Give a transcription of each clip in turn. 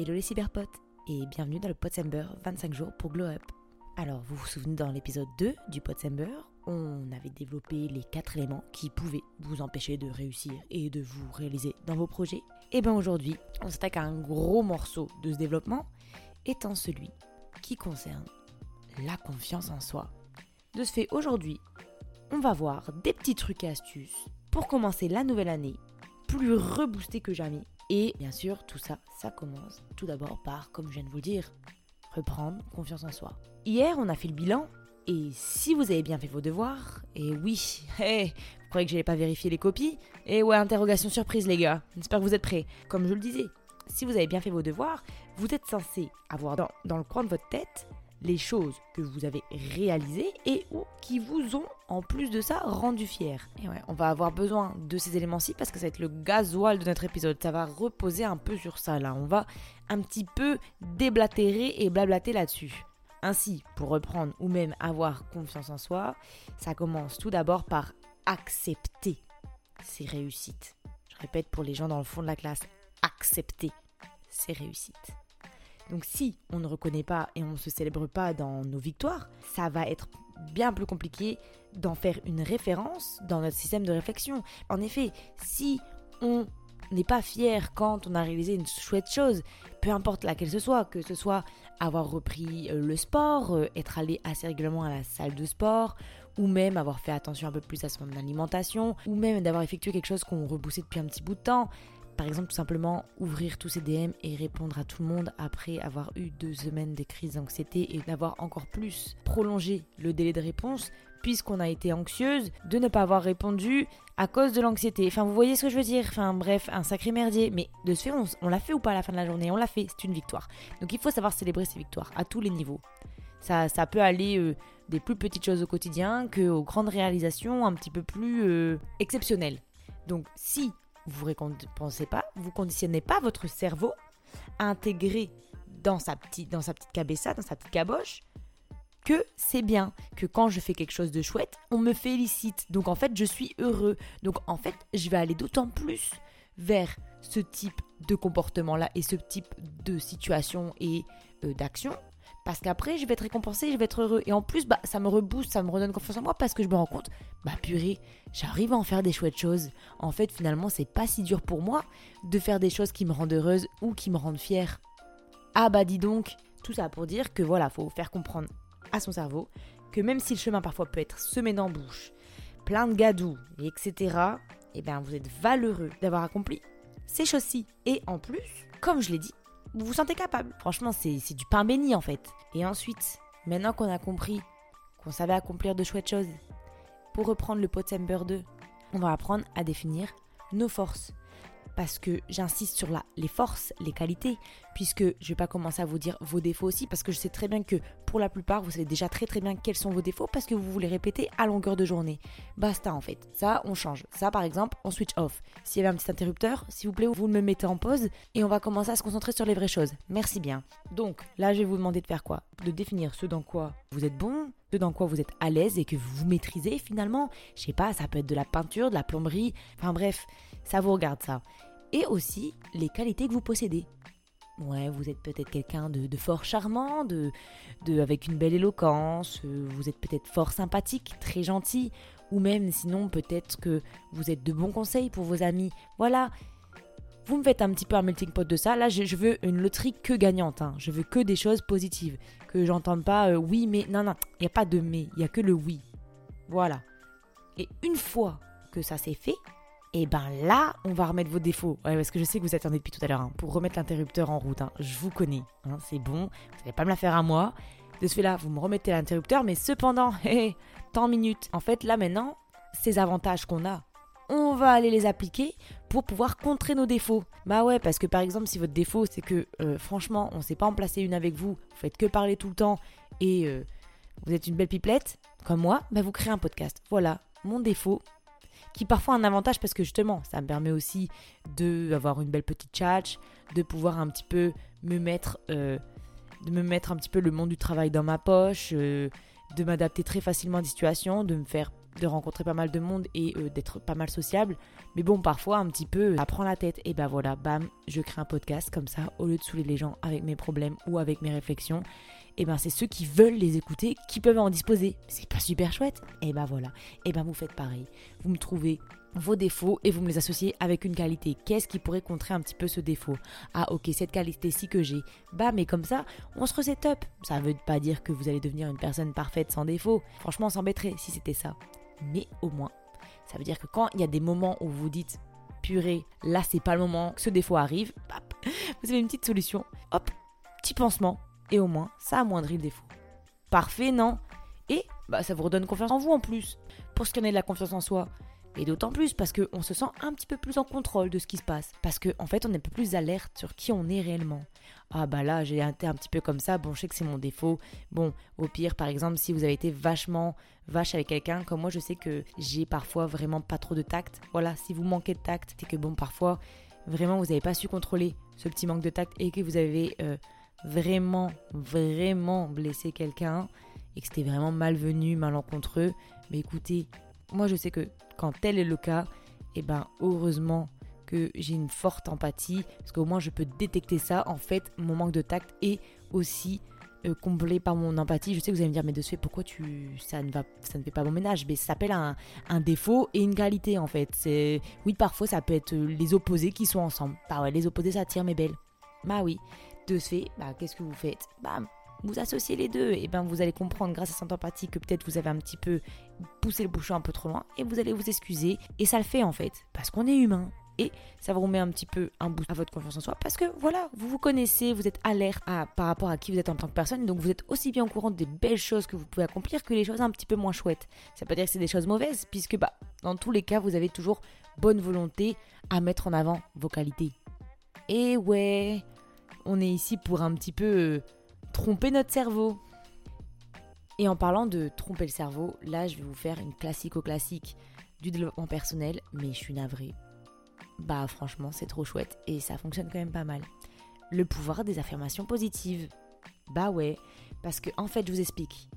Hello les cyberpotes et bienvenue dans le Potsember 25 jours pour Glow Up. Alors, vous vous souvenez dans l'épisode 2 du Potsember, on avait développé les 4 éléments qui pouvaient vous empêcher de réussir et de vous réaliser dans vos projets. Et bien aujourd'hui, on s'attaque à un gros morceau de ce développement, étant celui qui concerne la confiance en soi. De ce fait, aujourd'hui, on va voir des petits trucs et astuces pour commencer la nouvelle année plus reboosté que jamais. Et bien sûr, tout ça, ça commence tout d'abord par, comme je viens de vous le dire, reprendre confiance en soi. Hier, on a fait le bilan. Et si vous avez bien fait vos devoirs, et oui, hey, vous croyez que j'allais pas vérifier les copies? Et ouais, interrogation surprise les gars, j'espère que vous êtes prêts. Comme je le disais, si vous avez bien fait vos devoirs, vous êtes censé avoir dans, le coin de votre tête les choses que vous avez réalisées et qui vous ont en plus de ça rendu fier. Et ouais, on va avoir besoin de ces éléments-ci parce que ça va être le gasoil de notre épisode. Ça va reposer un peu sur ça là. On va un petit peu déblatérer et blablater là-dessus. Ainsi, pour reprendre ou même avoir confiance en soi, ça commence tout d'abord par accepter ses réussites. Je répète pour les gens dans le fond de la classe, accepter ses réussites. Donc si on ne reconnaît pas et on ne se célèbre pas dans nos victoires, ça va être bien plus compliqué d'en faire une référence dans notre système de réflexion. En effet, si on n'est pas fier quand on a réalisé une chouette chose, peu importe laquelle ce soit, que ce soit avoir repris euh, le sport, euh, être allé assez régulièrement à la salle de sport, ou même avoir fait attention un peu plus à son alimentation, ou même d'avoir effectué quelque chose qu'on reboussait depuis un petit bout de temps, par exemple, tout simplement ouvrir tous ces DM et répondre à tout le monde après avoir eu deux semaines de crise d'anxiété et d'avoir encore plus prolongé le délai de réponse puisqu'on a été anxieuse de ne pas avoir répondu à cause de l'anxiété. Enfin, vous voyez ce que je veux dire? Enfin, bref, un sacré merdier. Mais de ce fait, on, l'a fait ou pas à la fin de la journée? On l'a fait, c'est une victoire. Donc il faut savoir célébrer ces victoires à tous les niveaux. Ça, ça peut aller euh, des plus petites choses au quotidien qu'aux grandes réalisations un petit peu plus euh, exceptionnelles. Donc si vous ne pas, vous conditionnez pas votre cerveau à intégrer dans sa petite, dans dans sa petite caboche, que c'est bien, que quand je fais quelque chose de chouette, on me félicite. Donc en fait, je suis heureux. Donc en fait, je vais aller d'autant plus vers ce type de comportement-là et ce type de situation et euh, d'action parce qu'après, je vais être récompensé, je vais être heureux. Et en plus, bah, ça me rebooste, ça me redonne confiance en moi parce que je me rends compte, bah purée, j'arrive à en faire des chouettes choses. En fait, finalement, c'est pas si dur pour moi de faire des choses qui me rendent heureuse ou qui me rendent fière. Ah bah dis donc, tout ça pour dire que voilà, faut faire comprendre à son cerveau que même si le chemin parfois peut être semé d'embûches, plein de gadous, etc., eh bien vous êtes valeureux d'avoir accompli ces choses-ci. Et en plus, comme je l'ai dit, vous vous sentez capable. Franchement, c'est du pain béni en fait. Et ensuite, maintenant qu'on a compris qu'on savait accomplir de chouettes choses, pour reprendre le Potember 2, on va apprendre à définir nos forces parce que j'insiste sur la, les forces, les qualités, puisque je ne vais pas commencer à vous dire vos défauts aussi, parce que je sais très bien que pour la plupart, vous savez déjà très très bien quels sont vos défauts, parce que vous voulez répéter à longueur de journée. Basta en fait. Ça, on change. Ça, par exemple, on switch off. S'il y avait un petit interrupteur, s'il vous plaît, vous me mettez en pause et on va commencer à se concentrer sur les vraies choses. Merci bien. Donc, là, je vais vous demander de faire quoi? De définir ce dans quoi vous êtes bon, ce dans quoi vous êtes à l'aise et que vous maîtrisez finalement? Je sais pas, ça peut être de la peinture, de la plomberie, enfin bref, ça vous regarde ça et aussi les qualités que vous possédez. Ouais, vous êtes peut-être quelqu'un de, fort charmant, de, avec une belle éloquence, euh, vous êtes peut-être fort sympathique, très gentil, ou même sinon peut-être que vous êtes de bons conseils pour vos amis. Voilà, vous me faites un petit peu un melting pot de ça. Là, je, veux une loterie que gagnante. Hein. Je veux que des choses positives. Que j'entende pas euh, oui, mais. Non, non, il n'y a pas de mais, il n'y a que le oui. Voilà. Et une fois que ça s'est fait, et ben là, on va remettre vos défauts. Ouais, parce que je sais que vous attendez depuis tout à l'heure hein, pour remettre l'interrupteur en route. Hein. Je vous connais, hein, c'est bon. Vous n'allez pas me la faire à moi. De ce fait-là, vous me remettez l'interrupteur, mais cependant, tant minutes. En fait, là maintenant, ces avantages qu'on a, on va aller les appliquer pour pouvoir contrer nos défauts. Bah ouais, parce que par exemple, si votre défaut c'est que euh, franchement, on ne sait pas en placer une avec vous, vous faites que parler tout le temps et euh, vous êtes une belle pipelette, comme moi, bah vous créez un podcast. Voilà, mon défaut, qui parfois un avantage parce que justement, ça me permet aussi d'avoir une belle petite chat, de pouvoir un petit peu me mettre, euh, de me mettre un petit peu le monde du travail dans ma poche, euh, de m'adapter très facilement à des situations, de me faire de rencontrer pas mal de monde et euh, d'être pas mal sociable. Mais bon, parfois, un petit peu, ça prend la tête. Et ben voilà, bam, je crée un podcast comme ça, au lieu de saouler les gens avec mes problèmes ou avec mes réflexions. Et ben c'est ceux qui veulent les écouter qui peuvent en disposer. C'est pas super chouette Et ben voilà. Et ben vous faites pareil. Vous me trouvez vos défauts et vous me les associez avec une qualité. Qu'est-ce qui pourrait contrer un petit peu ce défaut? Ah ok, cette qualité-ci que j'ai. Bah mais comme ça, on se reset up. Ça veut pas dire que vous allez devenir une personne parfaite sans défaut. Franchement, on s'embêterait si c'était ça. Mais au moins, ça veut dire que quand il y a des moments où vous dites purée, là c'est pas le moment que ce défaut arrive, vous avez une petite solution. Hop, petit pansement. Et au moins, ça amoindrit le défaut. Parfait, non? Et bah, ça vous redonne confiance en vous en plus. Pour ce qui en est de la confiance en soi, et d'autant plus parce qu'on se sent un petit peu plus en contrôle de ce qui se passe. Parce qu'en en fait, on est un peu plus alerte sur qui on est réellement. Ah bah là, j'ai été un petit peu comme ça, bon, je sais que c'est mon défaut. Bon, au pire, par exemple, si vous avez été vachement vache avec quelqu'un, comme moi, je sais que j'ai parfois vraiment pas trop de tact. Voilà, si vous manquez de tact, c'est que bon, parfois, vraiment, vous n'avez pas su contrôler ce petit manque de tact et que vous avez euh, vraiment, vraiment blessé quelqu'un et que c'était vraiment malvenu, malencontreux. Mais écoutez, moi, je sais que quand tel est le cas, eh ben heureusement que j'ai une forte empathie, parce qu'au moins je peux détecter ça. En fait, mon manque de tact est aussi euh, comblé par mon empathie. Je sais que vous allez me dire, mais de ce fait, pourquoi tu ça ne va, ça ne fait pas bon ménage? Mais ça s'appelle un, un, défaut et une qualité en fait. C'est oui, parfois ça peut être les opposés qui sont ensemble. Bah ouais, les opposés ça tire mes belles. Bah oui. De ce fait, bah qu'est-ce que vous faites Bah vous associez les deux, et ben vous allez comprendre grâce à cette empathie que peut-être vous avez un petit peu poussé le bouchon un peu trop loin, et vous allez vous excuser, et ça le fait en fait, parce qu'on est humain. Et ça vous remet un petit peu un boost à votre confiance en soi parce que voilà, vous vous connaissez, vous êtes alerte par rapport à qui vous êtes en tant que personne, donc vous êtes aussi bien au courant des belles choses que vous pouvez accomplir que les choses un petit peu moins chouettes. Ça peut dire que c'est des choses mauvaises, puisque bah, dans tous les cas, vous avez toujours bonne volonté à mettre en avant vos qualités. Et ouais, on est ici pour un petit peu euh, tromper notre cerveau. Et en parlant de tromper le cerveau, là je vais vous faire une classico-classique du développement personnel, mais je suis navrée. Bah franchement c'est trop chouette et ça fonctionne quand même pas mal. Le pouvoir des affirmations positives. Bah ouais, parce que en fait je vous explique.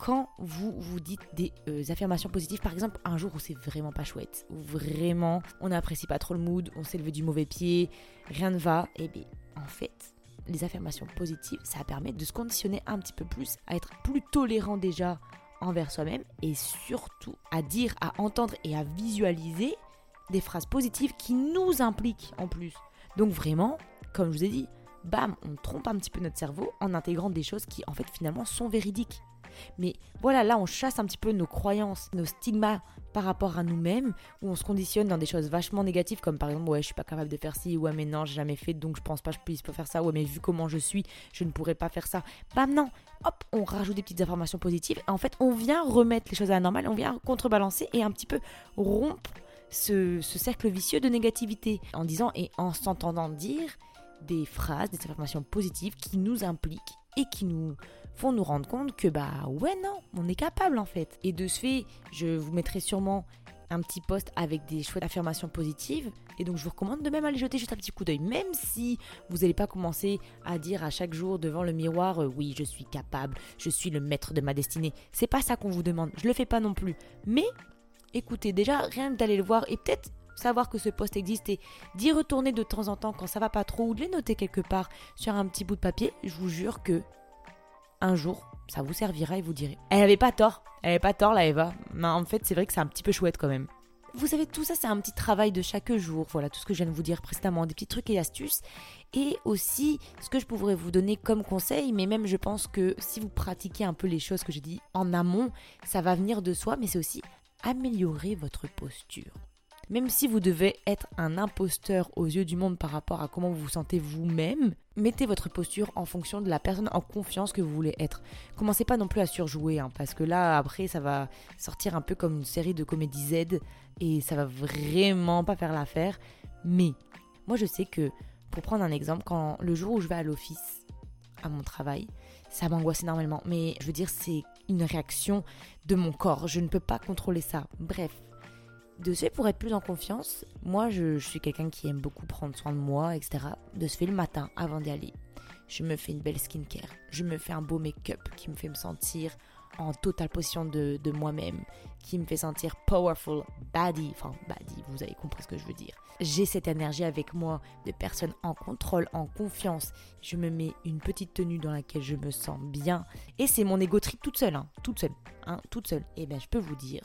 Quand vous vous dites des euh, affirmations positives, par exemple un jour où c'est vraiment pas chouette, où vraiment on n'apprécie pas trop le mood, on s'est levé du mauvais pied, rien ne va, et eh bien en fait les affirmations positives, ça permet de se conditionner un petit peu plus à être plus tolérant déjà envers soi-même et surtout à dire, à entendre et à visualiser des phrases positives qui nous impliquent en plus. Donc vraiment, comme je vous ai dit, bam, on trompe un petit peu notre cerveau en intégrant des choses qui en fait finalement sont véridiques. Mais voilà, là, on chasse un petit peu nos croyances, nos stigmas par rapport à nous-mêmes, où on se conditionne dans des choses vachement négatives, comme par exemple, ouais, je suis pas capable de faire ci, ouais, mais non, j'ai jamais fait, donc je pense pas que je puisse pas faire ça, ouais, mais vu comment je suis, je ne pourrais pas faire ça. Bah non, hop, on rajoute des petites informations positives, et en fait, on vient remettre les choses à la normale, on vient contrebalancer et un petit peu rompre ce, ce cercle vicieux de négativité, en disant et en s'entendant dire des phrases, des informations positives qui nous impliquent et qui nous font nous rendre compte que bah ouais non, on est capable en fait. Et de ce fait, je vous mettrai sûrement un petit post avec des chouettes affirmations positives. Et donc je vous recommande de même aller jeter juste un petit coup d'œil, même si vous n'allez pas commencer à dire à chaque jour devant le miroir, euh, oui je suis capable, je suis le maître de ma destinée. C'est pas ça qu'on vous demande, je le fais pas non plus. Mais écoutez, déjà rien d'aller le voir et peut-être savoir que ce post existe et d'y retourner de temps en temps quand ça va pas trop ou de les noter quelque part sur un petit bout de papier, je vous jure que un jour, ça vous servira et vous direz. Elle avait pas tort, elle avait pas tort la Eva. Mais en fait, c'est vrai que c'est un petit peu chouette quand même. Vous savez, tout ça, c'est un petit travail de chaque jour. Voilà, tout ce que je viens de vous dire précédemment, des petits trucs et astuces. Et aussi, ce que je pourrais vous donner comme conseil, mais même je pense que si vous pratiquez un peu les choses que j'ai dit en amont, ça va venir de soi, mais c'est aussi améliorer votre posture. Même si vous devez être un imposteur aux yeux du monde par rapport à comment vous vous sentez vous-même, mettez votre posture en fonction de la personne en confiance que vous voulez être. Commencez pas non plus à surjouer, hein, parce que là, après, ça va sortir un peu comme une série de comédie Z et ça va vraiment pas faire l'affaire. Mais moi, je sais que, pour prendre un exemple, quand le jour où je vais à l'office, à mon travail, ça m'angoisse énormément. Mais je veux dire, c'est une réaction de mon corps. Je ne peux pas contrôler ça. Bref, de ce fait, pour être plus en confiance, moi je, suis quelqu'un qui aime beaucoup prendre soin de moi, etc. De ce fait, le matin, avant d'y aller, je me fais une belle skincare, je me fais un beau make-up qui me fait me sentir en totale position de, de moi-même, qui me fait sentir powerful, baddie, enfin baddie, vous avez compris ce que je veux dire. J'ai cette énergie avec moi de personne en contrôle, en confiance. Je me mets une petite tenue dans laquelle je me sens bien. Et c'est mon égo trip toute seule, hein, toute seule, hein, toute seule. Et bien je peux vous dire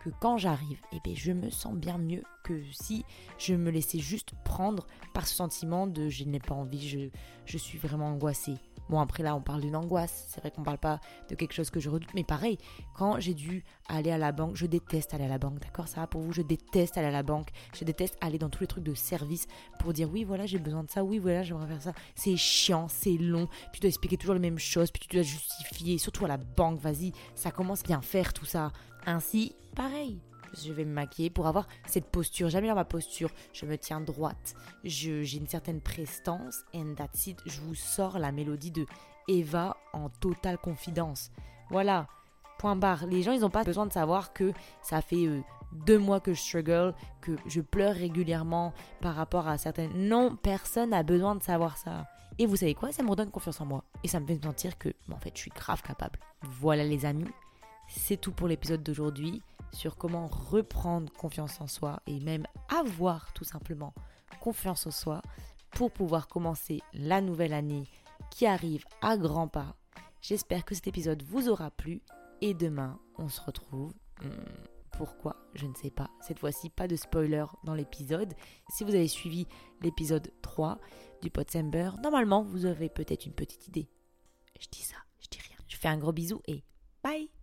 que quand j'arrive, eh bien, je me sens bien mieux que si je me laissais juste prendre par ce sentiment de je n'ai pas envie, je suis vraiment angoissée. Bon, après là, on parle d'une angoisse. C'est vrai qu'on parle pas de quelque chose que je redoute. Mais pareil, quand j'ai dû aller à la banque, je déteste aller à la banque. D'accord? Ça va pour vous? Je déteste aller à la banque. Je déteste aller dans tous les trucs de service pour dire oui, voilà, j'ai besoin de ça. Oui, voilà, j'aimerais faire ça. C'est chiant, c'est long. Puis tu dois expliquer toujours les mêmes choses. Puis tu dois justifier. Surtout à la banque, vas-y. Ça commence bien faire tout ça. Ainsi, pareil. Je vais me maquiller pour avoir cette posture. Dans ma posture. Je me tiens droite. J'ai une certaine prestance. And that's it. Je vous sors la mélodie de Eva en totale confidence. Voilà. Point barre. Les gens, ils n'ont pas besoin de savoir que ça fait euh, deux mois que je struggle, que je pleure régulièrement par rapport à certaines. Non, personne n'a besoin de savoir ça. Et vous savez quoi? Ça me redonne confiance en moi. Et ça me fait sentir que, en fait, je suis grave capable. Voilà, les amis. C'est tout pour l'épisode d'aujourd'hui sur comment reprendre confiance en soi et même avoir tout simplement confiance en soi pour pouvoir commencer la nouvelle année qui arrive à grands pas. J'espère que cet épisode vous aura plu et demain on se retrouve. Hmm, pourquoi Je ne sais pas. Cette fois-ci, pas de spoiler dans l'épisode. Si vous avez suivi l'épisode 3 du Potsember, normalement vous avez peut-être une petite idée. Je dis ça, je dis rien. Je fais un gros bisou et bye